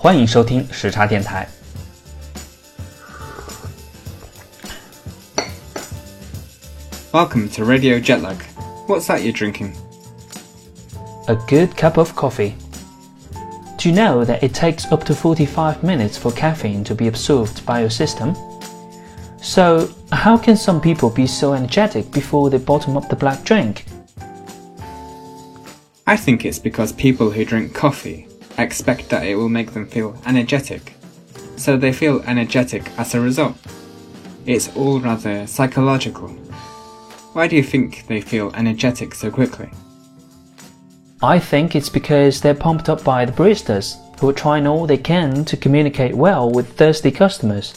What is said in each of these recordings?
欢迎收听时差电台。Welcome to Radio Jetlag. What's that you're drinking? A good cup of coffee. Do you know that it takes up to 45 minutes for caffeine to be absorbed by your system? So, how can some people be so energetic before they bottom up the black drink? I think it's because people who drink coffee expect that it will make them feel energetic, so they feel energetic as a result. It's all rather psychological. Why do you think they feel energetic so quickly? I think it's because they're pumped up by the baristas, who are trying all they can to communicate well with thirsty customers.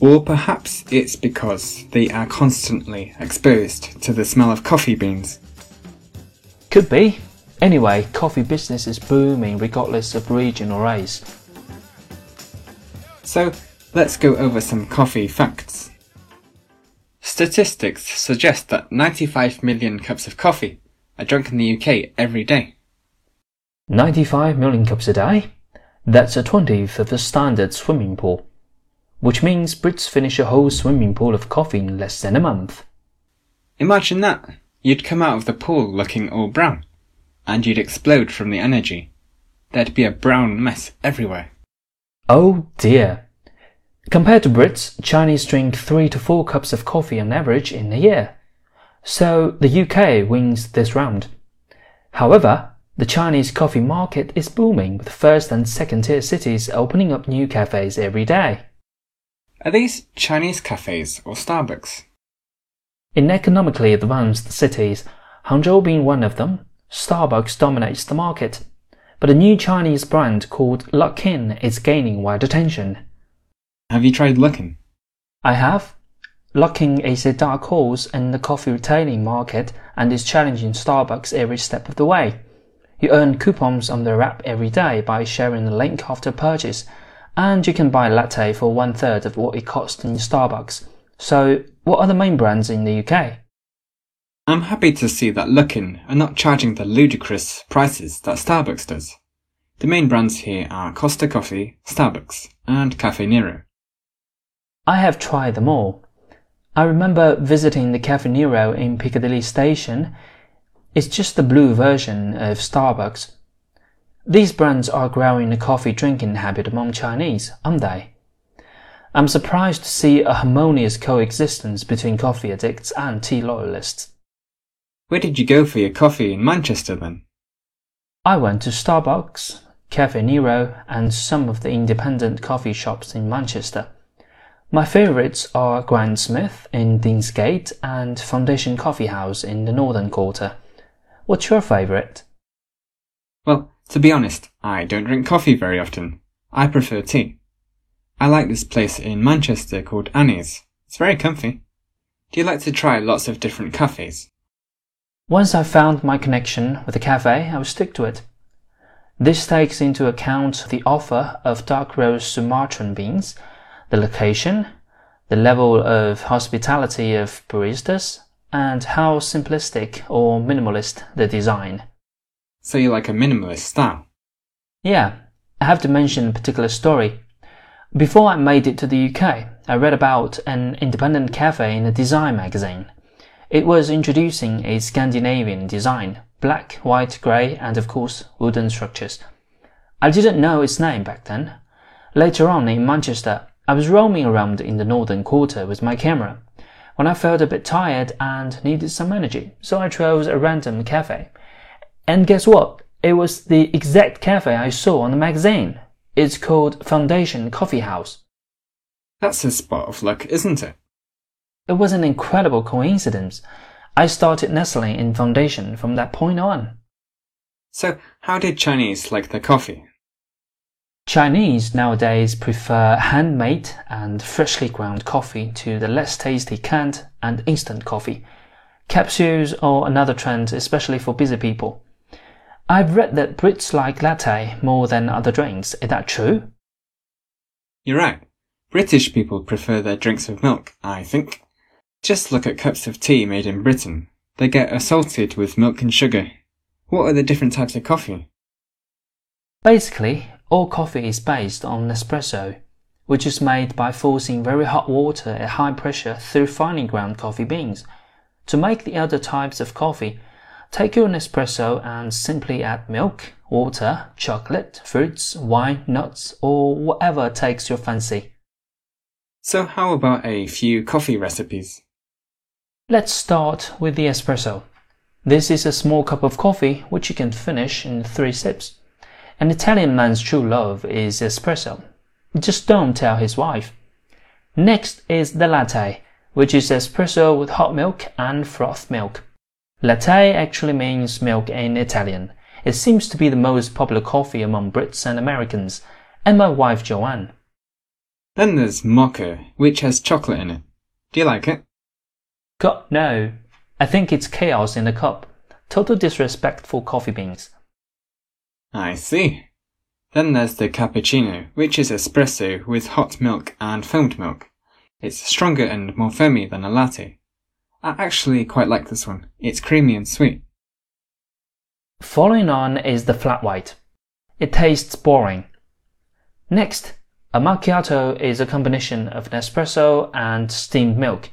Or perhaps it's because they are constantly exposed to the smell of coffee beans. Could be. Anyway, coffee business is booming regardless of region or race. So, let's go over some coffee facts. Statistics suggest that 95 million cups of coffee are drunk in the UK every day. 95 million cups a day? That's a twentieth of the standard swimming pool. Which means Brits finish a whole swimming pool of coffee in less than a month. Imagine that. You'd come out of the pool looking all brown, and you'd explode from the energy. There'd be a brown mess everywhere. Oh dear. Compared to Brits, Chinese drink 3 to 4 cups of coffee on average in a year. So the UK wins this round. However, the Chinese coffee market is booming with first and second tier cities opening up new cafes every day. Are these Chinese cafes or Starbucks? In economically advanced cities, Hangzhou being one of them, Starbucks dominates the market. But a new Chinese brand called Luckin is gaining wide attention. Have you tried Luckin? I have. Luckin is a dark horse in the coffee retailing market and is challenging Starbucks every step of the way. You earn coupons on their app every day by sharing the link after purchase, and you can buy a latte for one third of what it costs in Starbucks. So, what are the main brands in the UK? I'm happy to see that Luckin are not charging the ludicrous prices that Starbucks does. The main brands here are Costa Coffee, Starbucks, and Cafe Nero. I have tried them all. I remember visiting the Cafe Nero in Piccadilly Station. It's just the blue version of Starbucks. These brands are growing a coffee drinking habit among Chinese, aren't they? I'm surprised to see a harmonious coexistence between coffee addicts and tea loyalists. Where did you go for your coffee in Manchester then? I went to Starbucks, Cafe Nero, and some of the independent coffee shops in Manchester. My favorites are Grindsmith in Deansgate and Foundation Coffee House in the Northern Quarter. What's your favorite? Well, to be honest, I don't drink coffee very often. I prefer tea. I like this place in Manchester called Annie's. It's very comfy. Do you like to try lots of different cafes? Once I've found my connection with a cafe, I will stick to it. This takes into account the offer of dark roast Sumatran beans, the location, the level of hospitality of baristas, and how simplistic or minimalist the design. So you like a minimalist style? Yeah, I have to mention a particular story. Before I made it to the UK, I read about an independent cafe in a design magazine. It was introducing a Scandinavian design black, white, grey, and of course, wooden structures. I didn't know its name back then. Later on in Manchester, I was roaming around in the northern quarter with my camera when I felt a bit tired and needed some energy, so I chose a random cafe. And guess what? It was the exact cafe I saw on the magazine. It's called Foundation Coffee House. That's a spot of luck, isn't it? It was an incredible coincidence. I started nestling in Foundation from that point on. So, how did Chinese like their coffee? Chinese nowadays prefer handmade and freshly ground coffee to the less tasty canned and instant coffee. Capsules are another trend, especially for busy people. I've read that Brits like latte more than other drinks. Is that true? You're right. British people prefer their drinks with milk, I think. Just look at cups of tea made in Britain. They get assaulted with milk and sugar. What are the different types of coffee? Basically, all coffee is based on espresso, which is made by forcing very hot water at high pressure through finely ground coffee beans. To make the other types of coffee, take your Nespresso and simply add milk, water, chocolate, fruits, wine, nuts, or whatever takes your fancy. So, how about a few coffee recipes? Let's start with the espresso. This is a small cup of coffee which you can finish in three sips. An Italian man's true love is espresso. Just don't tell his wife. Next is the latte, which is espresso with hot milk and froth milk. Latte actually means milk in Italian. It seems to be the most popular coffee among Brits and Americans, and my wife Joanne. Then there's mocha, which has chocolate in it. Do you like it? God, no. I think it's chaos in the cup. Total disrespect for coffee beans. I see. Then there's the cappuccino, which is espresso with hot milk and foamed milk. It's stronger and more foamy than a latte. I actually quite like this one. It's creamy and sweet. Following on is the flat white. It tastes boring. Next, a macchiato is a combination of Nespresso and steamed milk.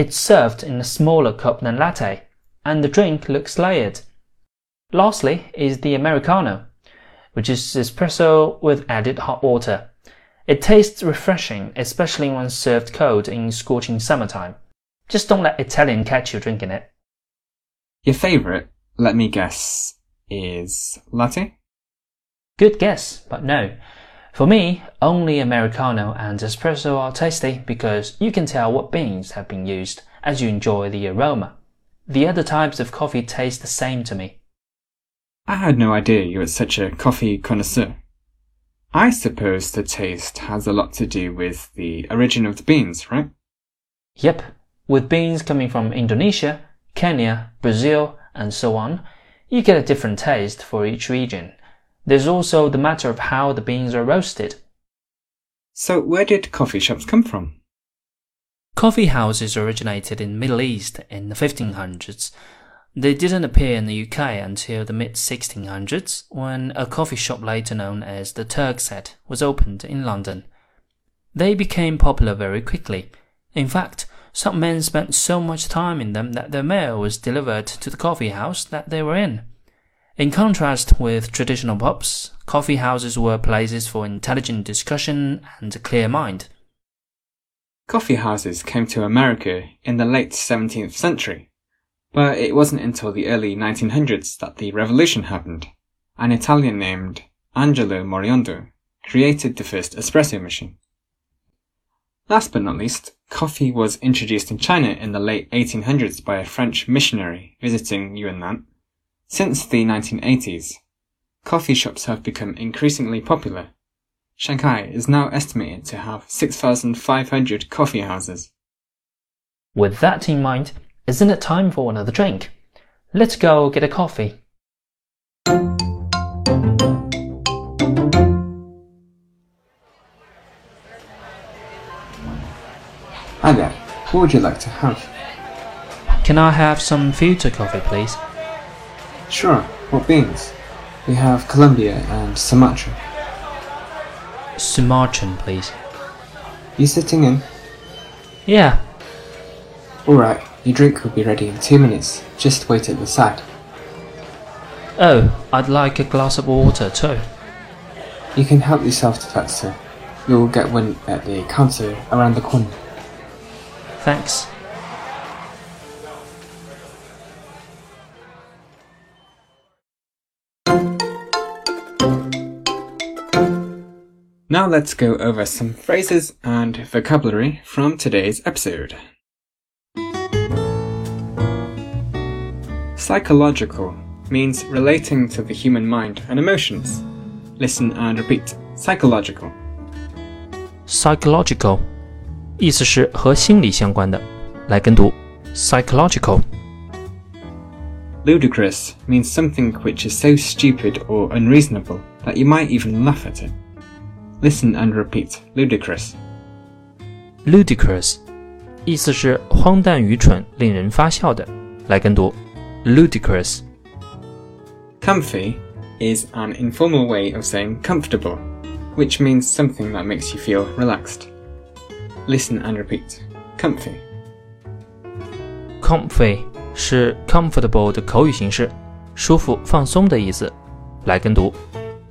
It's served in a smaller cup than latte, and the drink looks layered. Lastly is the Americano, which is espresso with added hot water. It tastes refreshing, especially when served cold in scorching summertime. Just don't let Italian catch you drinking it. Your favourite, let me guess, is latte? Good guess, but no. For me, only Americano and espresso are tasty because you can tell what beans have been used as you enjoy the aroma. The other types of coffee taste the same to me. I had no idea you were such a coffee connoisseur. I suppose the taste has a lot to do with the origin of the beans, right? Yep, with beans coming from Indonesia, Kenya, Brazil, and so on, you get a different taste for each region. There's also the matter of how the beans are roasted. So, where did coffee shops come from? Coffee houses originated in the Middle East in the 1500s. They didn't appear in the UK until the mid 1600s, when a coffee shop later known as the Turk's Head was opened in London. They became popular very quickly. In fact, some men spent so much time in them that their mail was delivered to the coffee house that they were in. In contrast with traditional pubs, coffee houses were places for intelligent discussion and a clear mind. Coffee houses came to America in the late 17th century, but it wasn't until the early 1900s that the revolution happened. An Italian named Angelo Moriondo created the first espresso machine. Last but not least, coffee was introduced in China in the late 1800s by a French missionary visiting Yunnan since the 1980s, coffee shops have become increasingly popular. Shanghai is now estimated to have 6,500 coffee houses. With that in mind, isn't it time for another drink? Let's go get a coffee. Hi there, what would you like to have? Can I have some filter coffee, please? Sure, what beans? We have Colombia and Sumatra. Sumatran, please. You sitting in? Yeah. Alright, your drink will be ready in two minutes. Just wait at the side. Oh, I'd like a glass of water too. You can help yourself to that, sir. You'll get one at the counter around the corner. Thanks. Now let's go over some phrases and vocabulary from today's episode. Psychological means relating to the human mind and emotions. Listen and repeat. Psychological. Psychological 意思是和心理相关的。来跟读 psychological。 Ludicrous means something which is so stupid or unreasonable that you might even laugh at it. Listen and repeat. Ludicrous. ludicrous 意思是荒诞、愚蠢、令人发笑的。来跟读 ludicrous。 Comfy is an informal way of saying comfortable, which means something that makes you feel relaxed. Listen and repeat. Comfy. Comfy 是 comfortable 的口语形式，舒服、放松的意思。来跟读，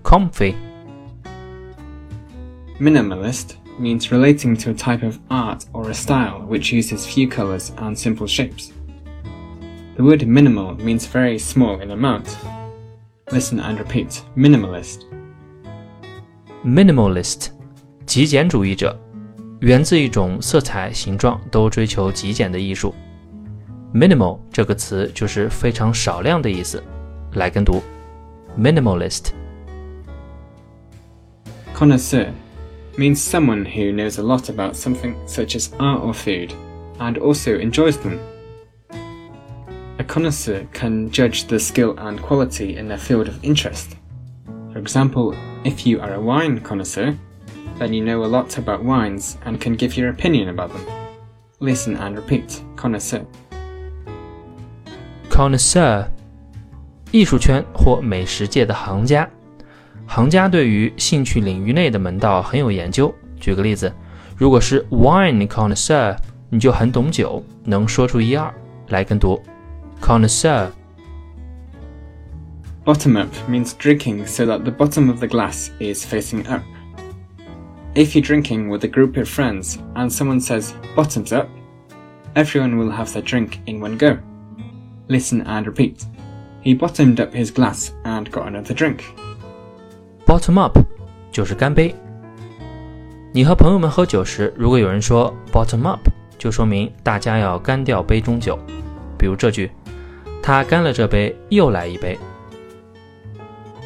comfy。 Minimalist means relating to a type of art or a style which uses few colors and simple shapes. The word minimal means very small in amount. Listen and repeat. Minimalist. Minimalist，极简主义者，源自一种色彩、形状都追求极简的艺术。Minimal 这个词就是非常少量的意思。来跟读，minimalist。Connoisseur means someone who knows a lot about something such as art or food and also enjoys them. A connoisseur can judge the skill and quality in their field of interest. For example, if you are a wine connoisseur, then you know a lot about wines and can give your opinion about them. Listen and repeat. Connoisseur. Connoisseur，艺术圈或美食界的行家。 行家对于兴趣领域内的门道很有研究。举个例子，如果是 wine connoisseur，你就很懂酒，能说出一二。来跟读。connoisseur. Bottom up means drinking so that the bottom of the glass is facing up. If you're drinking with a group of friends and someone says bottoms up, everyone will have their drink in one go. Listen and repeat. He bottomed up his glass and got another drink. Bottom up 就是干杯。你和朋友们喝酒时，如果有人说 bottom up，就说明大家要干掉杯中酒。比如这句。他干了这杯，又来一杯。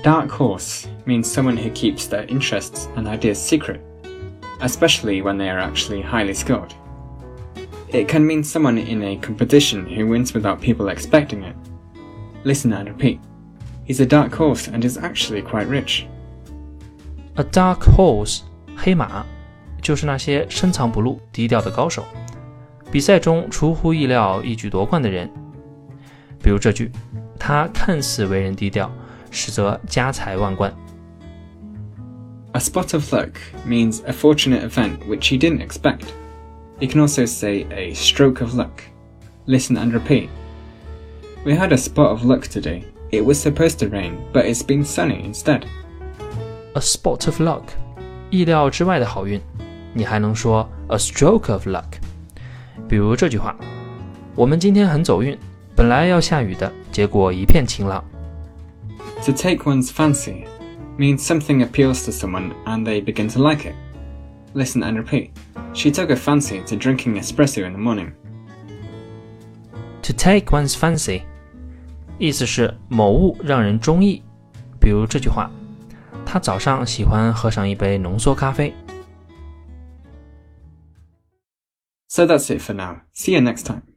Dark horse means someone who keeps their interests and ideas secret, especially when they are actually highly skilled. It can mean someone in a competition who wins without people expecting it. Listen and repeat. He's a dark horse and is actually quite rich. A dark horse，黑马，就是那些深藏不露、低调的高手。比赛中出乎意料、一举夺冠的人比如这句，他看似为人低调，实则家财万贯。A spot of luck means a fortunate event which you didn't expect. You can also say a stroke of luck. Listen and repeat. We had a spot of luck today. It was supposed to rain, but it's been sunny instead. A spot of luck，意料之外的好运。你还能说 a stroke of luck。比如这句话，我们今天很走运，本来要下雨的，结果一片晴朗。To take one's fancy means something appeals to someone and they begin to like it. Listen and repeat. She took a fancy to drinking espresso in the morning. To take one's fancy，意思是某物让人中意。比如这句话， 他早上喜欢喝上一杯浓缩咖啡。So that's it for now. See you next time.